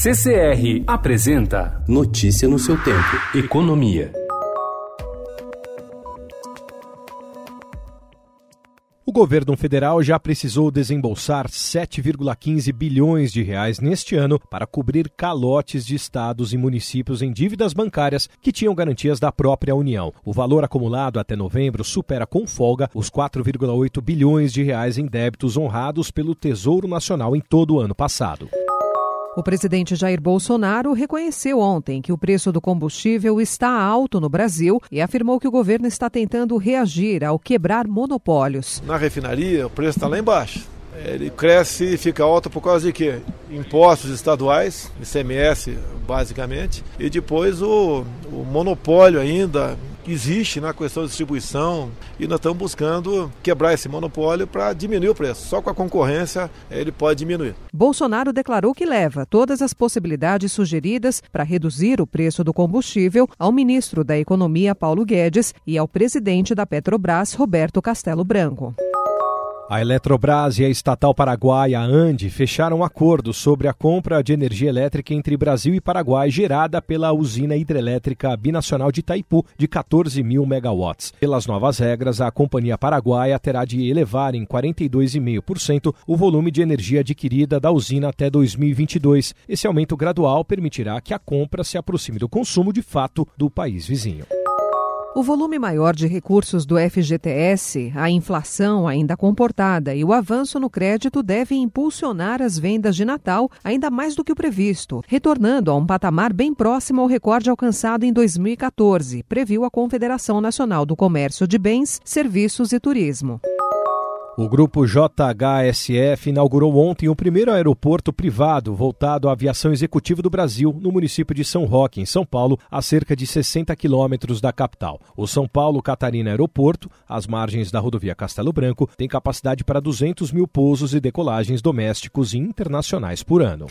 CCR apresenta Notícia no seu tempo. Economia. O governo federal já precisou desembolsar 7,15 bilhões de reais neste ano para cobrir calotes de estados e municípios em dívidas bancárias que tinham garantias da própria União. O valor acumulado até novembro supera com folga os 4,8 bilhões de reais em débitos honrados pelo Tesouro Nacional em todo o ano passado. O presidente Jair Bolsonaro reconheceu ontem que o preço do combustível está alto no Brasil e afirmou que o governo está tentando reagir ao quebrar monopólios. Na refinaria, o preço está lá embaixo. Ele cresce e fica alto por causa de quê? Impostos estaduais, ICMS basicamente, e depois o, o monopólio ainda existe na questão de distribuição e nós estamos buscando quebrar esse monopólio para diminuir o preço. Só com a concorrência ele pode diminuir. Bolsonaro declarou que leva todas as possibilidades sugeridas para reduzir o preço do combustível ao ministro da Economia, Paulo Guedes, e ao presidente da Petrobras, Roberto Castelo Branco. A Eletrobras e a estatal paraguaia Ande fecharam um acordo sobre a compra de energia elétrica entre Brasil e Paraguai gerada pela usina hidrelétrica binacional de Itaipu de 14 mil megawatts. Pelas novas regras, a companhia paraguaia terá de elevar em 42,5% o volume de energia adquirida da usina até 2022. Esse aumento gradual permitirá que a compra se aproxime do consumo de fato do país vizinho. O volume maior de recursos do FGTS, a inflação ainda comportada e o avanço no crédito devem impulsionar as vendas de Natal ainda mais do que o previsto, retornando a um patamar bem próximo ao recorde alcançado em 2014, previu a Confederação Nacional do Comércio de Bens, Serviços e Turismo. O grupo JHSF inaugurou ontem o primeiro aeroporto privado voltado à aviação executiva do Brasil, no município de São Roque, em São Paulo, a cerca de 60 quilômetros da capital. O São Paulo Catarina Aeroporto, às margens da rodovia Castelo Branco, tem capacidade para 200 mil pousos e decolagens domésticos e internacionais por ano.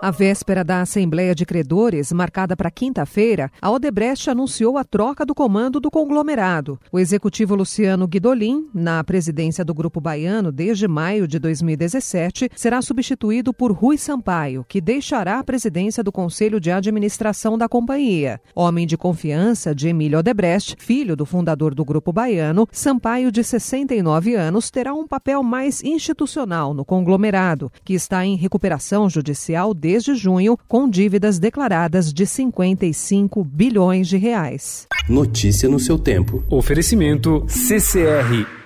A véspera da Assembleia de Credores, marcada para quinta-feira, a Odebrecht anunciou a troca do comando do conglomerado. O executivo Luciano Guidolin, na presidência do Grupo Baiano desde maio de 2017, será substituído por Rui Sampaio, que deixará a presidência do Conselho de Administração da companhia. Homem de confiança de Emílio Odebrecht, filho do fundador do Grupo Baiano, Sampaio, de 69 anos, terá um papel mais institucional no conglomerado, que está em recuperação judicial desde desde junho, com dívidas declaradas de 55 bilhões de reais. Notícia no seu tempo. Oferecimento CCR